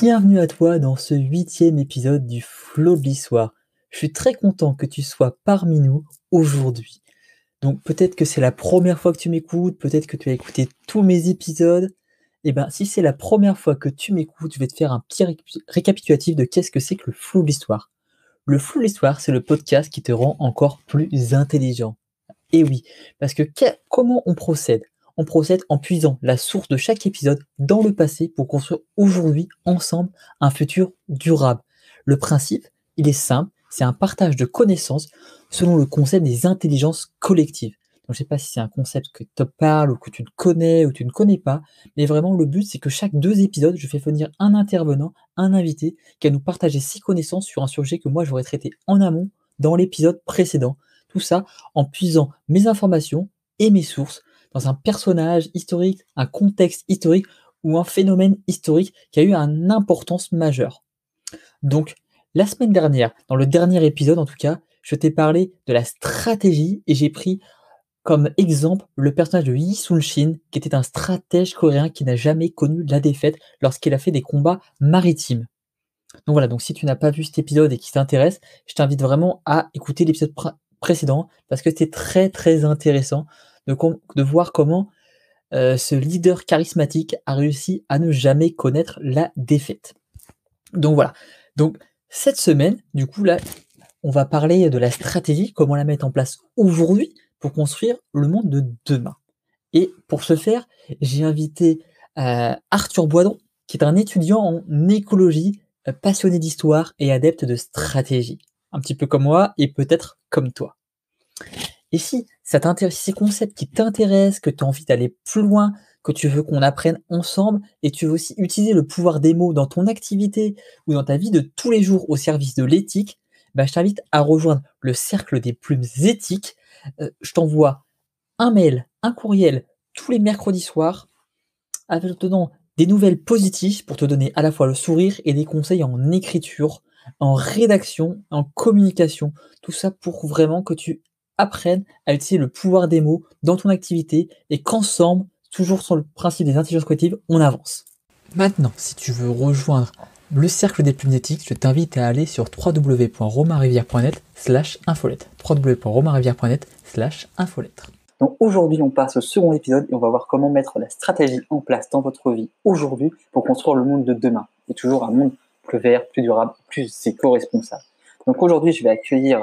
Bienvenue à toi dans ce huitième épisode du Flow de l'Histoire. Je suis très content que tu sois parmi nous aujourd'hui. Donc peut-être que c'est la première fois que tu m'écoutes, peut-être que tu as écouté tous mes épisodes. Eh bien si c'est la première fois que tu m'écoutes, je vais te faire un petit récapitulatif de qu'est-ce que c'est que le Flow de l'Histoire. Le Flow de l'Histoire, c'est le podcast qui te rend encore plus intelligent. Et oui, parce que comment on procède? On procède en puisant la source de chaque épisode dans le passé pour construire aujourd'hui ensemble un futur durable. Le principe, il est simple, c'est un partage de connaissances selon le concept des intelligences collectives. Donc, je ne sais pas si c'est un concept que te parle ou que tu ne connais ou tu ne connais pas, mais vraiment le but c'est que chaque deux épisodes, je fais venir un intervenant, un invité qui va nous partager ses connaissances sur un sujet que moi j'aurais traité en amont dans l'épisode précédent. Tout ça en puisant mes informations et mes sources un personnage historique, un contexte historique ou un phénomène historique qui a eu une importance majeure. Donc, la semaine dernière, dans le dernier épisode en tout cas, je t'ai parlé de la stratégie et j'ai pris comme exemple le personnage de Yi Sun-shin, qui était un stratège coréen qui n'a jamais connu la défaite lorsqu'il a fait des combats maritimes. Donc voilà, donc si tu n'as pas vu cet épisode et qui t'intéresse, je t'invite vraiment à écouter l'épisode précédent parce que c'était très très intéressant de, voir comment euh, ce leader charismatique a réussi à ne jamais connaître la défaite. Donc voilà. Donc cette semaine, du coup là, on va parler de la stratégie, comment la mettre en place aujourd'hui pour construire le monde de demain. Et pour ce faire, j'ai invité euh, Arthur Boidon, qui est un étudiant en écologie, euh, passionné d'histoire et adepte de stratégie. Un petit peu comme moi et peut-être comme toi. Et si ça ces concepts qui t'intéressent, que tu as envie d'aller plus loin, que tu veux qu'on apprenne ensemble et tu veux aussi utiliser le pouvoir des mots dans ton activité ou dans ta vie de tous les jours au service de l'éthique, bah, je t'invite à rejoindre le cercle des plumes éthiques. Euh, je t'envoie un mail, un courriel tous les mercredis soirs avec dedans des nouvelles positives pour te donner à la fois le sourire et des conseils en écriture, en rédaction, en communication. Tout ça pour vraiment que tu apprennent à utiliser le pouvoir des mots dans ton activité et qu'ensemble, toujours sur le principe des intelligences collectives, on avance. Maintenant, si tu veux rejoindre le cercle des plumes éthiques, je t'invite à aller sur www.romarivière.net slash infolettre. www.romarivière.net slash. Donc aujourd'hui, on passe au second épisode et on va voir comment mettre la stratégie en place dans votre vie aujourd'hui pour construire le monde de demain. Et toujours un monde plus vert, plus durable, plus éco-responsable. Donc aujourd'hui, je vais accueillir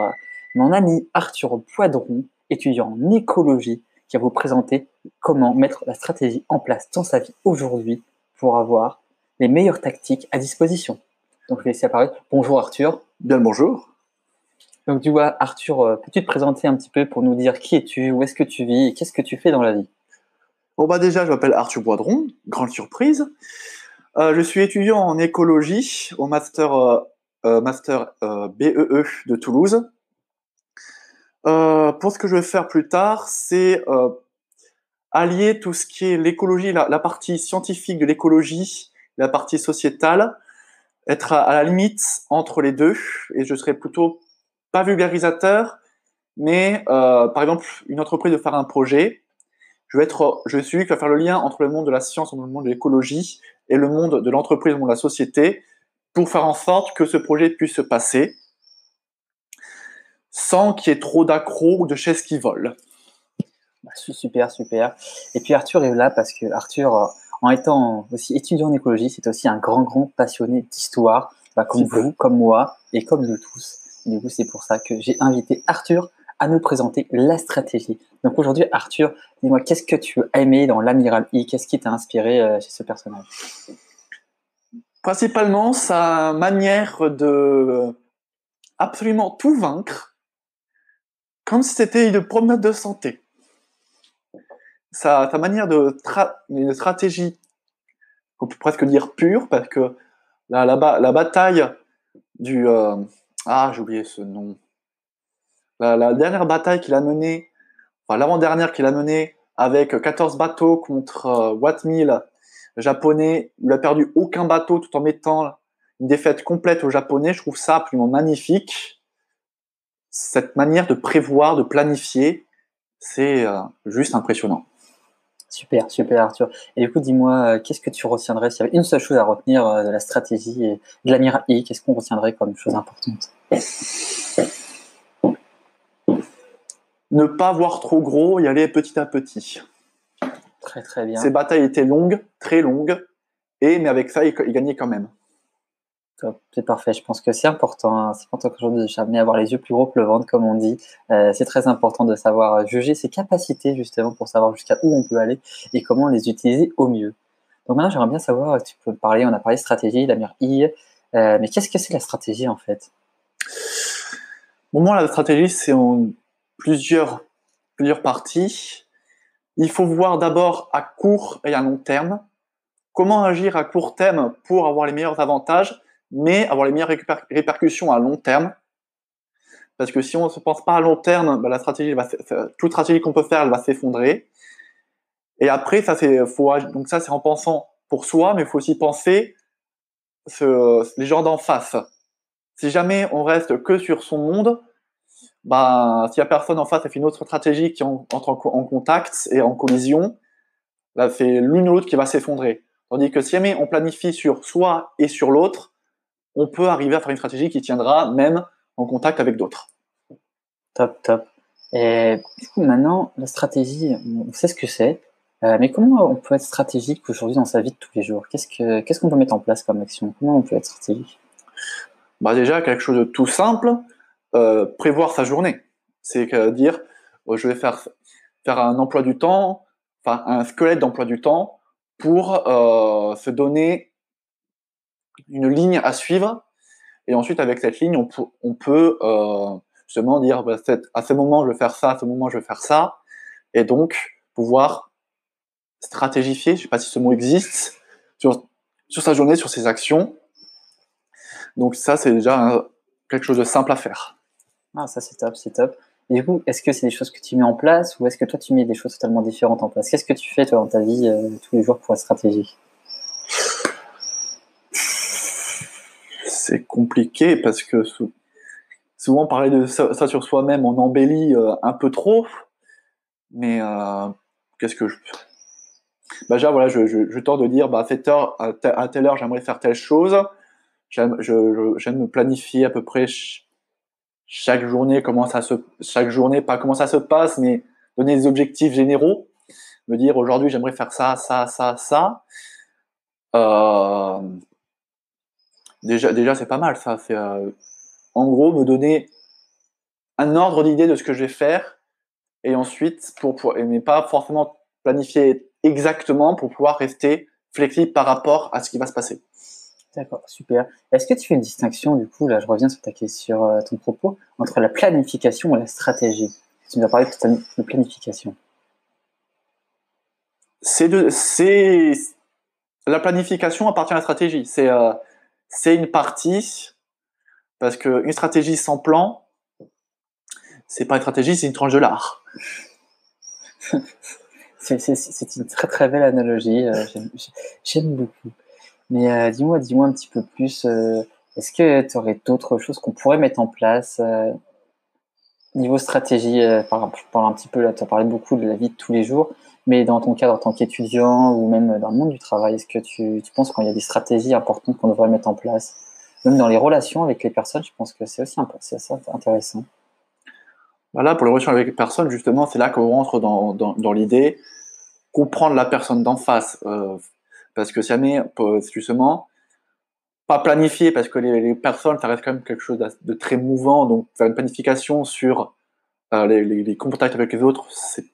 mon ami Arthur Poidron, étudiant en écologie, qui va vous présenter comment mettre la stratégie en place dans sa vie aujourd'hui pour avoir les meilleures tactiques à disposition. Donc, je vais laisser apparaître. Bonjour Arthur. Bien bonjour. Donc, tu vois, Arthur, euh, peux-tu te présenter un petit peu pour nous dire qui es-tu, où est-ce que tu vis et qu'est-ce que tu fais dans la vie? Bon, bah déjà, je m'appelle Arthur Poidron, grande surprise. Euh, je suis étudiant en écologie au master, euh, master BEE e de Toulouse. Pour ce que je vais faire plus tard, c'est euh, allier tout ce qui est l'écologie, la, partie scientifique de l'écologie, la partie sociétale, être à, la limite entre les deux, et je serai plutôt pas vulgarisateur, mais euh, par exemple, une entreprise de faire un projet, je vais être, je suis celui qui va faire le lien entre le monde de la science, le monde de l'écologie, et le monde de l'entreprise, le monde de la société, pour faire en sorte que ce projet puisse se passer sans qu'il y ait trop d'accros ou de chaises qui volent. Bah, super, super. Et puis Arthur est là parce que Arthur, euh, en étant aussi étudiant en écologie, c'est aussi un grand, grand passionné d'histoire, bah, comme vous, comme moi et comme nous tous. Et du coup, c'est pour ça que j'ai invité Arthur à nous présenter la stratégie. Donc aujourd'hui, Arthur, dis-moi, qu'est-ce que tu as aimé dans l'amiral I? Qu'est-ce qui t'a inspiré euh, chez ce personnage? Principalement sa manière de absolument tout vaincre comme si c'était une promenade de santé. Sa, manière de une stratégie, on peut presque dire pure, parce que la, la, bataille du euh, ah j'ai oublié ce nom. La, dernière bataille qu'il a menée, enfin l'avant-dernière qu'il a menée avec 14 bateaux contre euh, Watt japonais, il n'a perdu aucun bateau tout en mettant une défaite complète aux japonais. Je trouve ça absolument magnifique cette manière de prévoir, de planifier, c'est euh, juste impressionnant. Super, super Arthur. Et du coup, dis-moi, qu'est-ce que tu retiendrais? S'il y avait une seule chose à retenir de la stratégie et de la Mira I Qu'est-ce qu'on retiendrait comme chose importante? Ne pas voir trop gros, y aller petit à petit. Très très bien. Ces batailles étaient longues, très longues, et mais avec ça, il, gagnait quand même. C'est parfait. Je pense que c'est important. Hein. C'est important qu'aujourd'hui, jamais avoir les yeux plus gros que le ventre, comme on dit. Euh, c'est très important de savoir juger ses capacités, justement, pour savoir jusqu'à où on peut aller et comment les utiliser au mieux. Donc maintenant, j'aimerais bien savoir, tu peux parler, on a parlé stratégie, la I, euh, mais qu'est-ce que c'est la stratégie, en fait? Moi, la stratégie, c'est en plusieurs, plusieurs parties il faut voir d'abord à court et à long terme comment agir à court terme pour avoir les meilleurs avantages, mais avoir les meilleures répercussions à long terme. Parce que si on ne se pense pas à long terme, bah, la stratégie toute stratégie qu'on peut faire, elle va s'effondrer. Et après, ça c'est, donc ça c'est en pensant pour soi, mais il faut aussi penser les gens d'en face. Si jamais on reste que sur son monde, bah, s'il n'y a personne en face et fait une autre stratégie qui entre en, contact et en collision, bah, c'est l'une ou l'autre qui va s'effondrer. Tandis que si jamais on planifie sur soi et sur l'autre, on peut arriver à faire une stratégie qui tiendra même en contact avec d'autres. Top, top. Et du coup, maintenant, la stratégie, on sait ce que c'est, euh, mais comment on peut être stratégique aujourd'hui dans sa vie de tous les jours? Qu'est-ce qu'on peut mettre en place comme action? Comment on peut être stratégique? Bah Déjà, quelque chose de tout simple, euh, prévoir sa journée. C'est dire, euh, je vais faire, faire un emploi du temps, enfin un squelette d'emploi du temps pour se donner une ligne à suivre. Et ensuite, avec cette ligne, on, on peut justement dire, bah, à ce moment, je vais faire ça, à ce moment, je vais faire ça. Et donc, pouvoir stratégifier, je ne sais pas si ce mot existe, sur, sur sa journée, sur ses actions. Donc ça, c'est déjà quelque chose de simple à faire. Ah, ça c'est top, c'est top. Et du coup, est-ce que c'est des choses que tu mets en place ou est-ce que toi tu mets des choses totalement différentes en place? Qu'est-ce que tu fais toi dans ta vie euh, tous les jours pour être stratégique? C'est compliqué parce que souvent parler de ça, sur soi-même, on embellit euh, un peu trop. Mais euh, qu'est-ce que je. Bah, déjà, voilà, je, tente de dire bah, à, heure, à, telle heure, j'aimerais faire telle chose. J'aime me planifier à peu près chaque journée, comment ça se, chaque journée, pas comment ça se passe, mais donner des objectifs généraux, me dire aujourd'hui j'aimerais faire ça, ça, ça, ça. Euh, déjà, déjà c'est pas mal ça. C'est euh, en gros me donner un ordre d'idée de ce que je vais faire et ensuite pour, pour mais pas forcément planifier exactement pour pouvoir rester flexible par rapport à ce qui va se passer. D'accord, super. Est-ce que tu fais une distinction, du coup, là je reviens sur, ta, sur euh, ton propos, entre la planification et la stratégie? Tu nous as parlé tout de planification. C'est de, c'est la planification appartient à la stratégie. C'est euh, c'est une partie parce qu'une stratégie sans plan, c'est pas une stratégie, c'est une tranche de l'art. c'est une très très belle analogie. Euh, j'aime beaucoup. Mais euh, dis-moi, dis-moi un petit peu plus. Euh, est-ce que tu aurais d'autres choses qu'on pourrait mettre en place niveau stratégie par, Je un petit peu tu as parlé beaucoup de la vie de tous les jours, mais dans ton cadre en tant qu'étudiant ou même dans le monde du travail, est-ce que tu, tu penses qu'il y a des stratégies importantes qu'on devrait mettre en place? Même dans les relations avec les personnes, je pense que c'est aussi intéressant. Voilà, pour les relations avec les personnes, justement, c'est là qu'on rentre dans, dans, l'idée comprendre la personne d'en face, parce que jamais, justement, pas planifier, parce que les, personnes, ça reste quand même quelque chose de très mouvant, donc faire une planification sur euh, les, contacts avec les autres, c'est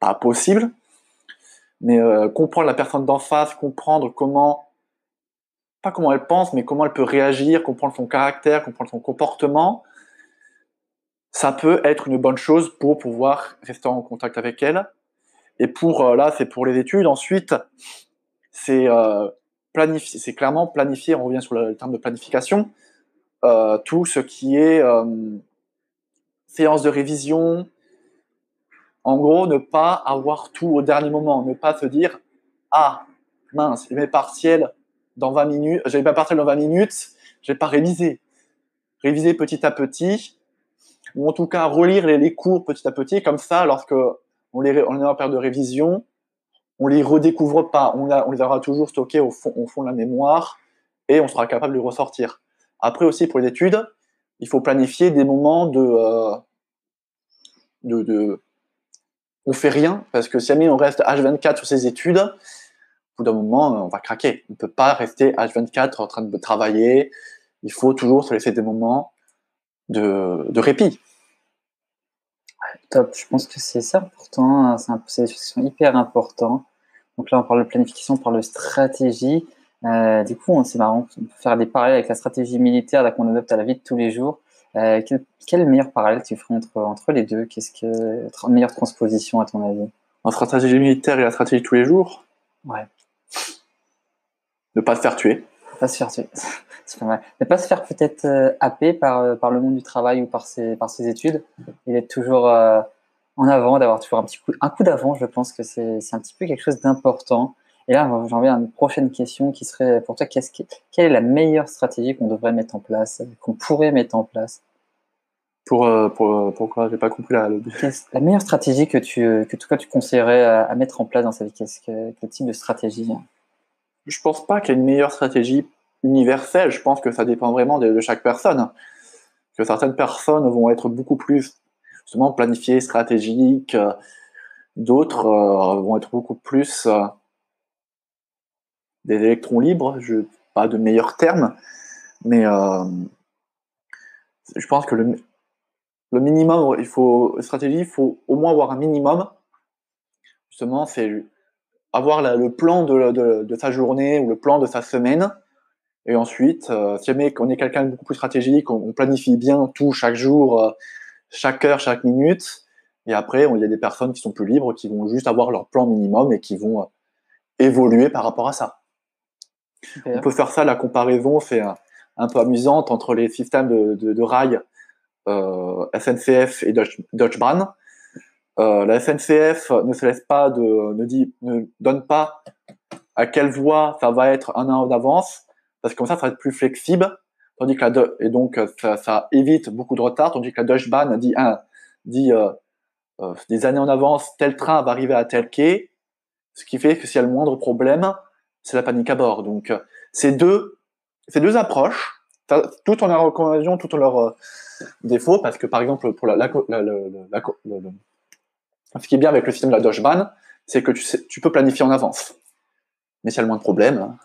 pas possible. Mais euh, comprendre la personne d'en face, comprendre comment, pas comment elle pense, mais comment elle peut réagir, comprendre son caractère, comprendre son comportement, ça peut être une bonne chose pour pouvoir rester en contact avec elle. Et pour euh, là, c'est pour les études. Ensuite, c'est euh, c'est clairement planifier, on revient sur le, terme de planification, euh, tout ce qui est séance de révision. En gros, ne pas avoir tout au dernier moment, ne pas se dire ah mince, j'ai mes partiels dans 20 minutes, j'ai pas partiel dans 20 minutes, je vais pas réviser. Réviser petit à petit, ou en tout cas relire les, cours petit à petit, comme ça, lorsque on, les, est en période de révision, on les redécouvre pas. On, les aura toujours stockés au fond, de la mémoire et on sera capable de les ressortir. Après aussi, pour les études, il faut planifier des moments de, euh, on fait rien parce que si jamais on reste H24 sur ses études, au bout d'un moment, on va craquer. On ne peut pas rester H24 en train de travailler. Il faut toujours se laisser des moments de, répit. Top, je pense que c'est ça important, c'est des choses qui hyper importantes. Donc là, on parle de planification, on parle de stratégie. Euh, du coup, c'est marrant, on peut faire des parallèles avec la stratégie militaire qu'on adopte à la vie de tous les jours. Euh, quel, quel, meilleur parallèle tu ferais entre, entre les deux? Qu'est-ce que meilleure transposition à ton avis? En stratégie militaire et la stratégie de tous les jours? Ouais. Ne pas se faire tuer. Ne pas se faire tuer. c'est pas mal. Ne pas se faire peut-être euh, happer par, euh, par le monde du travail ou par ses, par ses études. Il est toujours euh, en avant, d'avoir toujours un petit coup, un coup d'avant. Je pense que c'est un petit peu quelque chose d'important. Et là, j'en viens à une prochaine question qui serait pour toi, qui, quelle est la meilleure stratégie qu'on devrait mettre en place, qu'on pourrait mettre en place? Pour, euh, pour euh, pourquoi? J'ai pas compris la. La meilleure stratégie que tu que toi tu conseillerais à, à, mettre en place dans sa vie, qu'est-ce que quel type de stratégie? Je pense pas qu'il y ait une meilleure stratégie universelle. Je pense que ça dépend vraiment de, de chaque personne. Que certaines personnes vont être beaucoup plus justement planifiées, stratégiques. D'autres euh, vont être beaucoup plus des électrons libres, je pas de meilleurs termes, mais euh, je pense que le, minimum, il faut stratégie, il faut au moins avoir un minimum. Justement, c'est avoir le plan de, sa journée ou le plan de sa semaine. Et ensuite, euh, si jamais on est quelqu'un de beaucoup plus stratégique, on, planifie bien tout chaque jour, euh, chaque heure, chaque minute. Et après, il y a des personnes qui sont plus libres, qui vont juste avoir leur plan minimum et qui vont évoluer par rapport à ça. On peut faire ça, la comparaison, c'est un, peu amusante entre les systèmes de, de, rails euh, SNCF et Deutsche, Bahn. Euh, la SNCF ne se laisse pas de, ne dit, ne donne pas à quelle voie ça va être un an d'avance, parce que comme ça, ça va être plus flexible, tandis que la et donc ça, évite beaucoup de retard, tandis que la Deutsche Bahn dit, dit euh, des années en avance, tel train va arriver à tel quai, ce qui fait que s'il y a le moindre problème, c'est la panique à bord. Donc, euh, ces deux, ces deux approches, tout en leur recommandation, tout en leur défaut, parce que par exemple, pour la, ce qui est bien avec le système de la Bahn, c'est que tu, peux planifier en avance. Mais s'il a le moins de problèmes.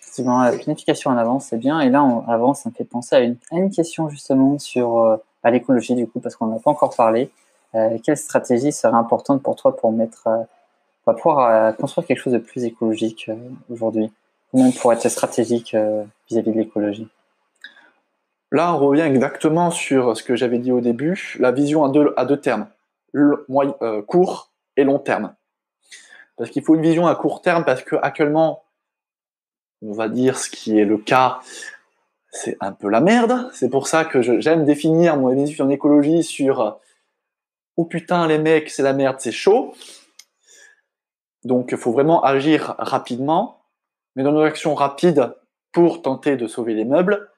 Effectivement, la planification en avance, c'est bien. Et là, en avance, ça me fait penser à une, à une question justement sur euh, l'écologie, du coup, parce qu'on n'a pas encore parlé. Euh, quelle stratégie serait importante pour toi pour mettre euh, on va pouvoir euh, construire quelque chose de plus écologique euh, aujourd'hui Comment on pourrait être stratégique euh, vis-à-vis -vis de l'écologie Là, on revient exactement sur ce que j'avais dit au début, la vision à deux, termes, court et long terme. Parce qu'il faut une vision à court terme parce que actuellement, on va dire ce qui est le cas, c'est un peu la merde. C'est pour ça que j'aime définir mon étude en écologie sur oh putain les mecs, c'est la merde, c'est chaud. Donc, il faut vraiment agir rapidement. Mais dans nos actions rapides pour tenter de sauver les meubles,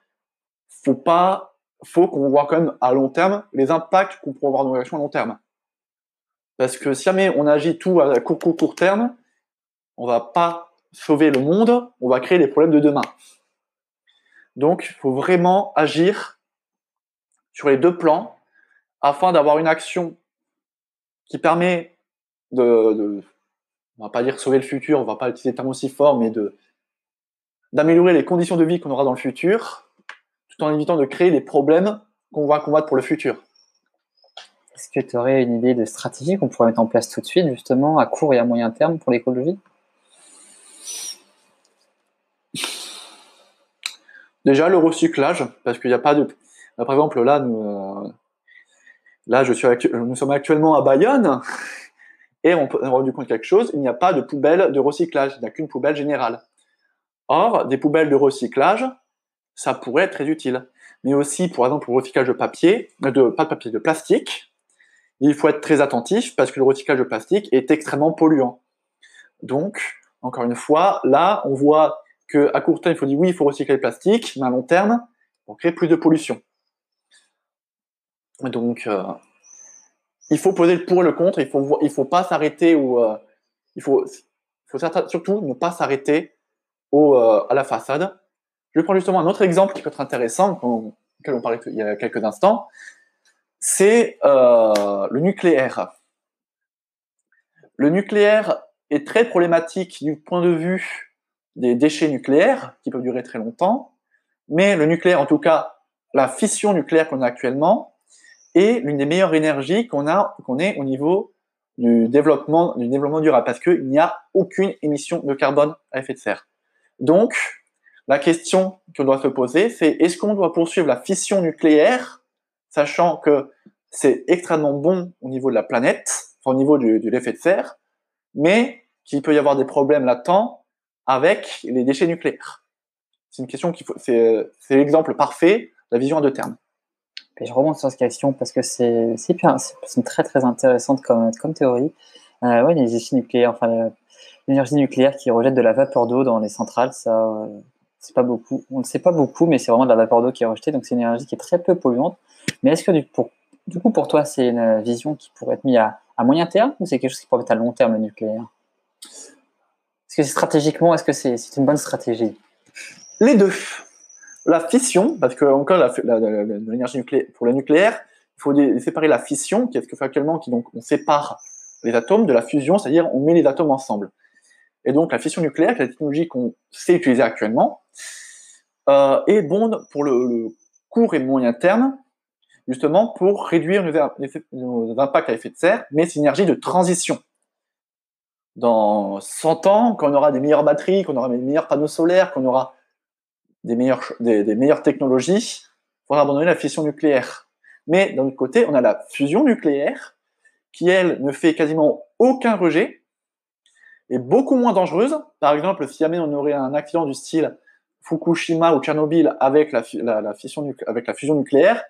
faut pas, faut qu'on voit quand même à long terme les impacts qu'on pourrait avoir dans nos actions à long terme. Parce que si jamais on agit tout à court, court, terme, on va pas sauver le monde, on va créer les problèmes de demain. Donc, il faut vraiment agir sur les deux plans afin d'avoir une action qui permet de on va pas dire sauver le futur, on va pas utiliser des termes aussi forts, mais de d'améliorer les conditions de vie qu'on aura dans le futur, tout en évitant de créer les problèmes qu'on va combattre pour le futur. Est-ce que tu aurais une idée de stratégie qu'on pourrait mettre en place tout de suite, justement, à court et à moyen terme pour l'écologie? Déjà le recyclage, parce qu'il n'y a pas de. Par exemple, là, nous, euh... là, je suis actu... nous sommes actuellement à Bayonne. Et on s'est rendu compte quelque chose, il n'y a pas de poubelle de recyclage, il n'y a qu'une poubelle générale. Or, des poubelles de recyclage, ça pourrait être très utile. Mais aussi, par exemple, le recyclage de papier, de, pas de papier, de plastique, il faut être très attentif parce que le recyclage de plastique est extrêmement polluant. Donc, encore une fois, là, on voit que à court terme, il faut dire oui, il faut recycler le plastique, mais à long terme, on crée plus de pollution. Donc, euh, il faut poser le pour et le contre. Il faut il faut pas s'arrêter ou euh, il faut faut surtout ne pas s'arrêter à la façade. Je vais prendre justement un autre exemple qui peut être intéressant, auquel on parlait il y a quelques instants. C'est le nucléaire. Le nucléaire est très problématique du point de vue des déchets nucléaires, qui peuvent durer très longtemps, mais le nucléaire, en tout cas la fission nucléaire qu'on a actuellement, est l'une des meilleures énergies qu'on a, qu'on ait au niveau du développement, du développement durable, parce qu'il n'y a aucune émission de carbone à effet de serre. Donc, la question qu'on doit se poser, c'est est-ce qu'on doit poursuivre la fission nucléaire, sachant que c'est extrêmement bon au niveau de la planète, au niveau de l'effet de serre, mais qu'il peut y avoir des problèmes latents avec les déchets nucléaires? C'est une question qui faut, c'est, l'exemple parfait de la vision à deux termes. Et je remonte sur cette question parce que c'est, c'est très très intéressante comme, théorie. Euh, ouais, les déchets nucléaires, enfin l'énergie nucléaire qui rejette de la vapeur d'eau dans les centrales, ça, euh, c'est pas beaucoup. On ne sait pas beaucoup, mais c'est vraiment de la vapeur d'eau qui est rejetée, donc c'est une énergie qui est très peu polluante. Mais est-ce que du, pour, du coup, pour toi, c'est une vision qui pourrait être mise à, à moyen terme ou c'est quelque chose qui pourrait être à long terme, le nucléaire? Est-ce que c'est stratégiquement, est-ce que c'est une bonne stratégie? Les deux. La fission, parce que encore l'énergie nucléaire, pour le nucléaire, il faut séparer la fission, qui est ce que fait actuellement, qui donc on sépare les atomes, de la fusion, c'est-à-dire on met les atomes ensemble. Et donc la fission nucléaire, qui est la technologie qu'on sait utiliser actuellement, euh, est bonne pour le, court et moyen terme, justement pour réduire nos, impacts à effet de serre, mais c'est une énergie de transition. Dans 100 ans, quand on aura des meilleures batteries, qu'on aura des meilleurs panneaux solaires, qu'on aura des, meilleures, des, meilleures technologies, faudra abandonner la fission nucléaire. Mais d'un autre côté, on a la fusion nucléaire, qui elle ne fait quasiment aucun rejet, est beaucoup moins dangereuse. Par exemple, si jamais on aurait un accident du style Fukushima ou Tchernobyl avec la, la fission, avec la fusion nucléaire,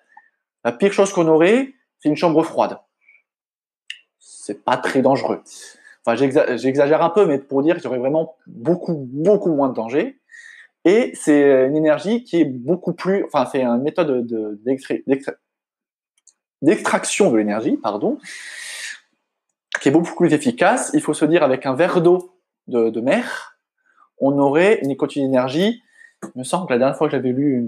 la pire chose qu'on aurait, c'est une chambre froide. C'est pas très dangereux. Enfin, j'exagère un peu, mais pour dire qu'il y aurait vraiment beaucoup, beaucoup moins de danger. Et c'est une énergie qui est beaucoup plus, enfin, c'est une méthode d'extraction de l'énergie, pardon, qui est beaucoup plus efficace. Il faut se dire, avec un verre d'eau de, mer, on aurait une quantité d'énergie. Il me semble que la dernière fois que j'avais lu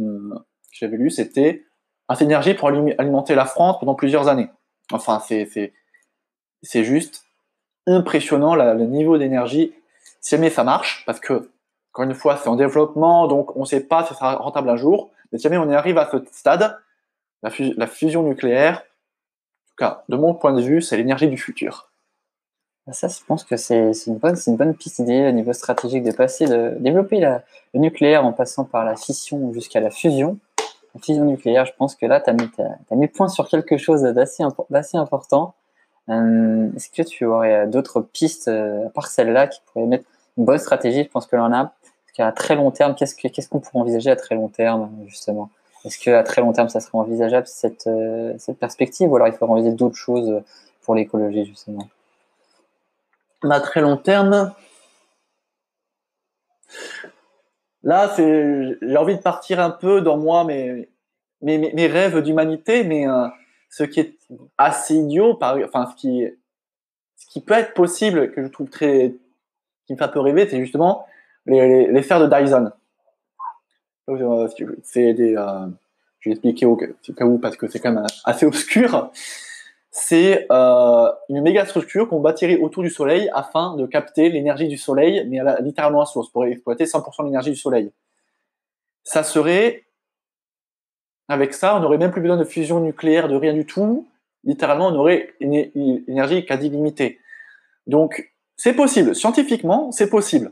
lu, c'était assez d'énergie pour alimenter la France pendant plusieurs années. Enfin, c'est c'est juste impressionnant le niveau d'énergie. Si jamais ça marche, parce que encore une fois, c'est en développement, donc on ne sait pas si ça sera rentable un jour. Mais si jamais on arrive à ce stade, la, fusion nucléaire, en tout cas, de mon point de vue, c'est l'énergie du futur. Bah, ça, je pense que c'est une bonne, une bonne piste d'idée au niveau stratégique de passer de développer la, le nucléaire en passant par la fission jusqu'à la fusion la fusion nucléaire, je pense que là, tu as, as, mis point sur quelque chose d'assez important. Euh, est-ce que tu aurais d'autres pistes, euh, à part celle-là, qui pourraient mettre une bonne stratégie? Je pense que l'on a. Qu'à très long terme, qu'est-ce qu'on pourrait envisager à très long terme, justement? Est-ce qu'à très long terme, ça serait envisageable, cette, euh, cette perspective Ou alors il faudrait envisager d'autres choses pour l'écologie, justement? À très long terme, Là, j'ai envie de partir un peu dans moi, mes, mes, rêves d'humanité, mais euh, ce qui est assez idiot, enfin, ce qui, ce qui peut être possible, que je trouve très, qui me fait un peu rêver, c'est justement les, les, de Dyson. C'est des, euh, je vais expliquer au cas où parce que c'est quand même assez obscur c'est euh, une méga structure qu'on bâtirait autour du Soleil afin de capter l'énergie du Soleil, mais littéralement à source, pour exploiter 100% de l'énergie du Soleil. Ça serait, avec ça, on n'aurait même plus besoin de fusion nucléaire, de rien du tout. Littéralement, on aurait une, énergie quasi limitée. Donc, c'est possible. Scientifiquement, c'est possible.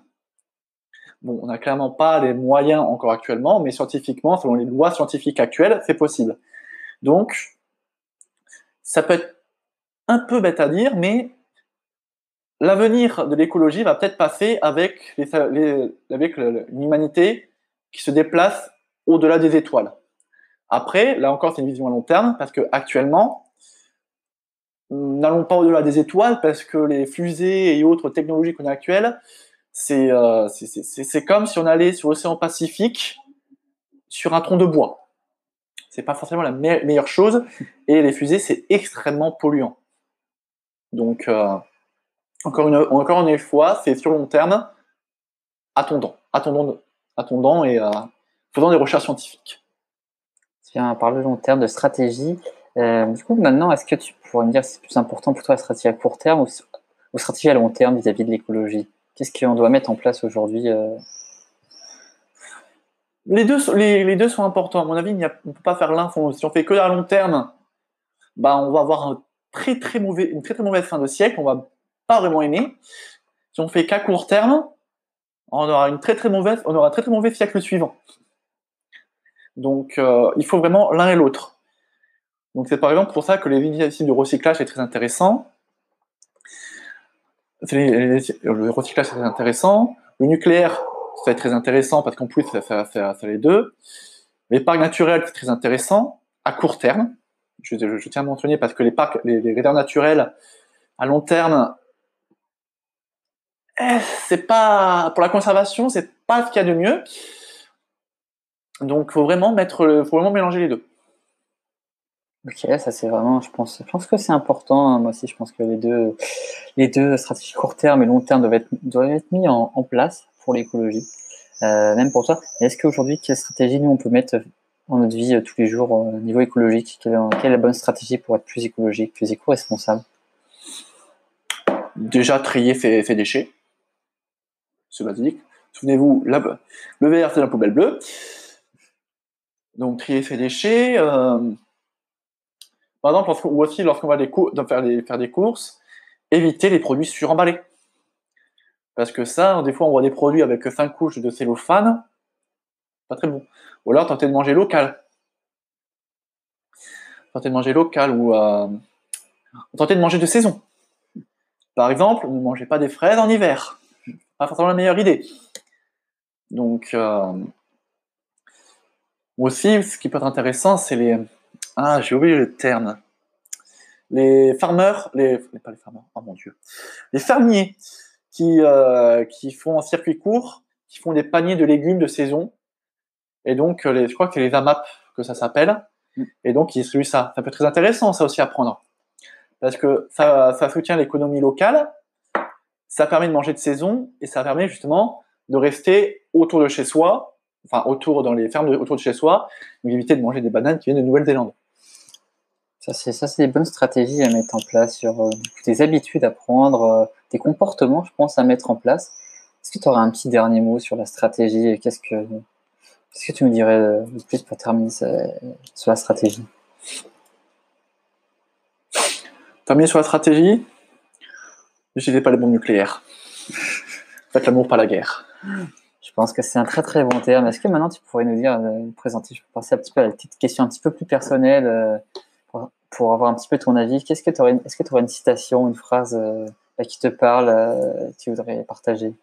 Bon, on n'a clairement pas les moyens encore actuellement, mais scientifiquement, selon les lois scientifiques actuelles, c'est possible. Donc, ça peut être un peu bête à dire, mais l'avenir de l'écologie va peut-être passer avec, humanité qui se déplace au-delà des étoiles. Après, là encore, c'est une vision à long terme, parce que actuellement, n'allons pas au-delà des étoiles, parce que les fusées et autres technologies qu'on a actuelles, c'est euh, comme si on allait sur l'océan Pacifique sur un tronc de bois c'est pas forcément la meilleure chose. Et les fusées, c'est extrêmement polluant. Donc, euh, encore une, encore une fois, c'est sur long terme, attendons, attendons, attendons et euh, faisons des recherches scientifiques. Tu viens parler long terme de stratégie. Euh, du coup, maintenant, est-ce que tu pourrais me dire si c'est plus important pour toi la stratégie à court terme ou, ou stratégie à long terme vis-à-vis de l'écologie? Qu'est-ce qu'on doit mettre en place aujourd'hui euh? les, deux, sont importants. À mon avis, on ne peut pas faire l'un Si on fait que à long terme, bah, on va avoir une très très mauvaise fin de siècle. On va pas vraiment aimer. Si on fait qu'à court terme, on aura très très un très très mauvais siècle suivant. Donc, euh, il faut vraiment l'un et l'autre. Donc, c'est par exemple pour ça que les initiatives de recyclage est très intéressant. Le recyclage, c'est très intéressant. Le nucléaire, c'est très intéressant parce qu'en plus, ça les deux. L'épargne naturelle, c'est très intéressant à court terme. Je, tiens à mentionner parce que les parcs, les, les réserves naturelles, à long terme, eh, c'est pas pour la conservation, c'est pas ce qu'il y a de mieux. Donc, faut vraiment mettre, faut vraiment mélanger les deux. Ok, ça c'est vraiment, je pense, je pense que c'est important. Hein. Moi aussi, je pense que les deux, les deux stratégies court terme et long terme doivent être, doivent être mis en, place pour l'écologie, euh, même pour toi. Est-ce qu'aujourd'hui, quelle stratégie nous on peut mettre dans notre vie euh, tous les jours au niveau écologique? Quelle, est la bonne stratégie pour être plus écologique, plus éco-responsable? Déjà trier ses, ses déchets, c'est basique. Souvenez-vous, le vert c'est la poubelle bleue. Donc trier ses déchets. Euh, par exemple, ou aussi lorsqu'on va faire, des, courses, éviter les produits suremballés. Parce que ça, des fois, on voit des produits avec 5 couches de cellophane, pas très bon. Ou alors, tenter de manger local. Tenter de manger local ou euh, tenter de manger de saison. Par exemple, ne mangez pas des fraises en hiver. Pas forcément la meilleure idée. Donc, euh, aussi, ce qui peut être intéressant, c'est les. Ah, j'ai oublié le terme. Les farmers, les, pas les farmers, oh mon dieu, les fermiers qui, euh, qui font un circuit court, qui font des paniers de légumes de saison. Et donc, les, je crois que c'est les AMAP que ça s'appelle. Mm. Et donc, ils distribuent ça. Ça peut être très intéressant, ça aussi, à prendre. Parce que ça, ça soutient l'économie locale, ça permet de manger de saison, et ça permet justement de rester autour de chez soi enfin autour dans les fermes autour de chez soi, éviter de manger des bananes qui viennent de Nouvelle-Zélande. Ça, c'est ça, c'est des bonnes stratégies à mettre en place sur euh, des habitudes à prendre, euh, des comportements, je pense, à mettre en place. Est-ce que tu aurais un petit dernier mot sur la stratégie Qu'est-ce que, qu'est-ce que tu me dirais de plus pour terminer sur la stratégie? Terminer sur la stratégie? N'utilisez pas les bombes nucléaires. Faites l'amour, pas la guerre. Je pense que c'est un très très bon terme. Est-ce que maintenant tu pourrais nous dire, euh, présenter, je peux passer un petit peu à la petite question un petit peu plus personnelle euh, pour, avoir un petit peu ton avis. Qu'est-ce que tu aurais, est-ce que tu aurais une citation, une phrase euh, qui te parle, que tu voudrais partager?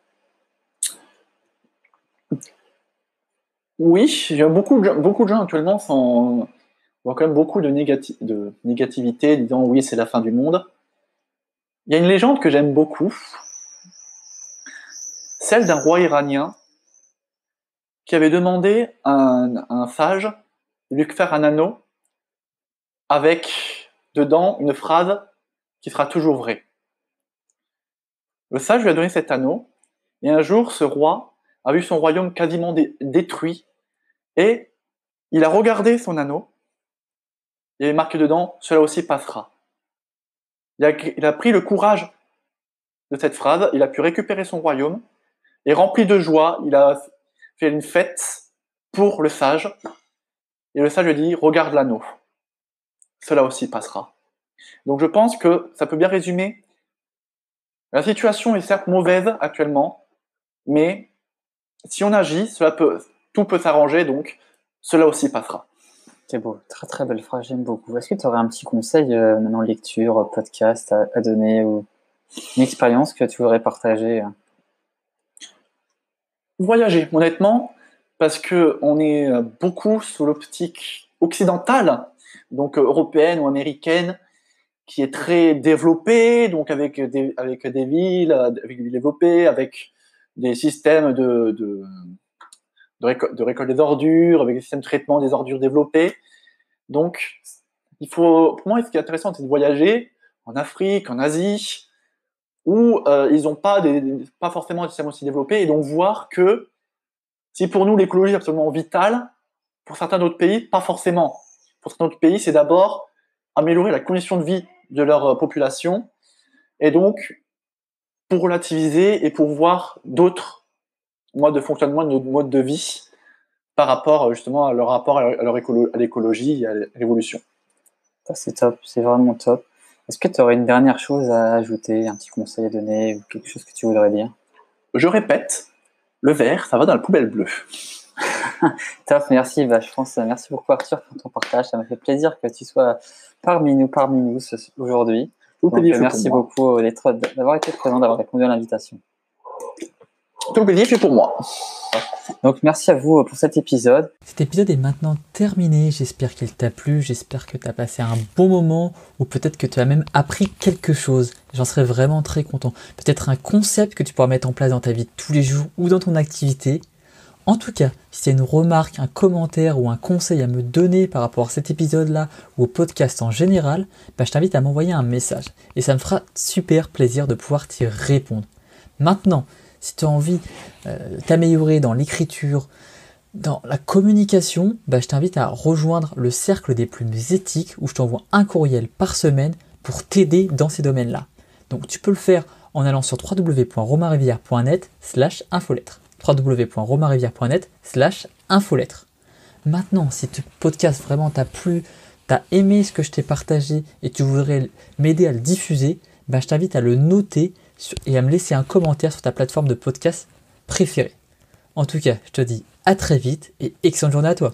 Oui, beaucoup de, beaucoup de gens actuellement sont, voit quand même beaucoup de, de négativité, disant oui, c'est la fin du monde. Il y a une légende que j'aime beaucoup, celle d'un roi iranien qui avait demandé à un, sage de lui faire un anneau avec dedans une phrase qui sera toujours vraie. Le sage lui a donné cet anneau, et un jour, ce roi a vu son royaume quasiment détruit, et il a regardé son anneau, avait marqué dedans, cela aussi passera. Il a, il a pris le courage de cette phrase, il a pu récupérer son royaume, et rempli de joie, il a fait une fête pour le sage. Et le sage lui dit, regarde l'anneau. Cela aussi passera. Donc je pense que ça peut bien résumer. La situation est certes mauvaise actuellement, mais si on agit, cela peut, tout peut s'arranger, donc cela aussi passera. C'est beau, très très belle phrase, j'aime beaucoup. Est-ce que tu aurais un petit conseil, euh, maintenant lecture, podcast à, à, donner ou une expérience que tu voudrais partager euh? voyager, honnêtement, parce que on est euh, beaucoup sous l'optique occidentale, donc euh, européenne ou américaine, qui est très développée, donc avec des, avec des villes, villes développées, avec des systèmes de, de, de, récolte, des ordures, avec des systèmes de traitement des ordures développés. Donc, il faut, pour moi, ce qui est intéressant, c'est de voyager en Afrique, en Asie, où euh, ils n'ont pas, des, pas forcément des systèmes aussi développés, et donc voir que si pour nous l'écologie est absolument vitale, pour certains autres pays, pas forcément. Pour certains autres pays, c'est d'abord améliorer la condition de vie de leur euh, population, et donc pour relativiser et pour voir d'autres modes de fonctionnement, d'autres modes de vie par rapport euh, justement à leur rapport à leur à l'écologie et à l'évolution. C'est top, c'est vraiment top. Est-ce que tu aurais une dernière chose à ajouter, un petit conseil à donner ou quelque chose que tu voudrais dire? Je répète, le vert, ça va dans la poubelle bleue. Top, merci. Bah, je pense, merci beaucoup Arthur pour ton partage. Ça m'a fait plaisir que tu sois parmi nous, parmi nous aujourd'hui. merci beaucoup d'avoir été présent, d'avoir répondu à l'invitation. Tout le plaisir pour moi. Donc merci à vous pour cet épisode. Cet épisode est maintenant terminé. J'espère qu'il t'a plu. J'espère que tu as passé un bon moment ou peut-être que tu as même appris quelque chose. J'en serais vraiment très content. Peut-être un concept que tu pourras mettre en place dans ta vie tous les jours ou dans ton activité. En tout cas, si tu as une remarque, un commentaire ou un conseil à me donner par rapport à cet épisode-là ou au podcast en général, bah, je t'invite à m'envoyer un message. Et ça me fera super plaisir de pouvoir t'y répondre. Maintenant, si tu as envie de euh, t'améliorer dans l'écriture, dans la communication, bah, je t'invite à rejoindre le cercle des plumes éthiques où je t'envoie un courriel par semaine pour t'aider dans ces domaines-là. Donc tu peux le faire en allant sur www.romarivière.net slash infolettre www.romarivière.net slash infolettre. Maintenant, si ce podcast vraiment t'a plu, t'as aimé ce que je t'ai partagé et tu voudrais m'aider à le diffuser, bah, je t'invite à le noter et à me laisser un commentaire sur ta plateforme de podcast préférée. En tout cas, je te dis à très vite et excellente journée à toi.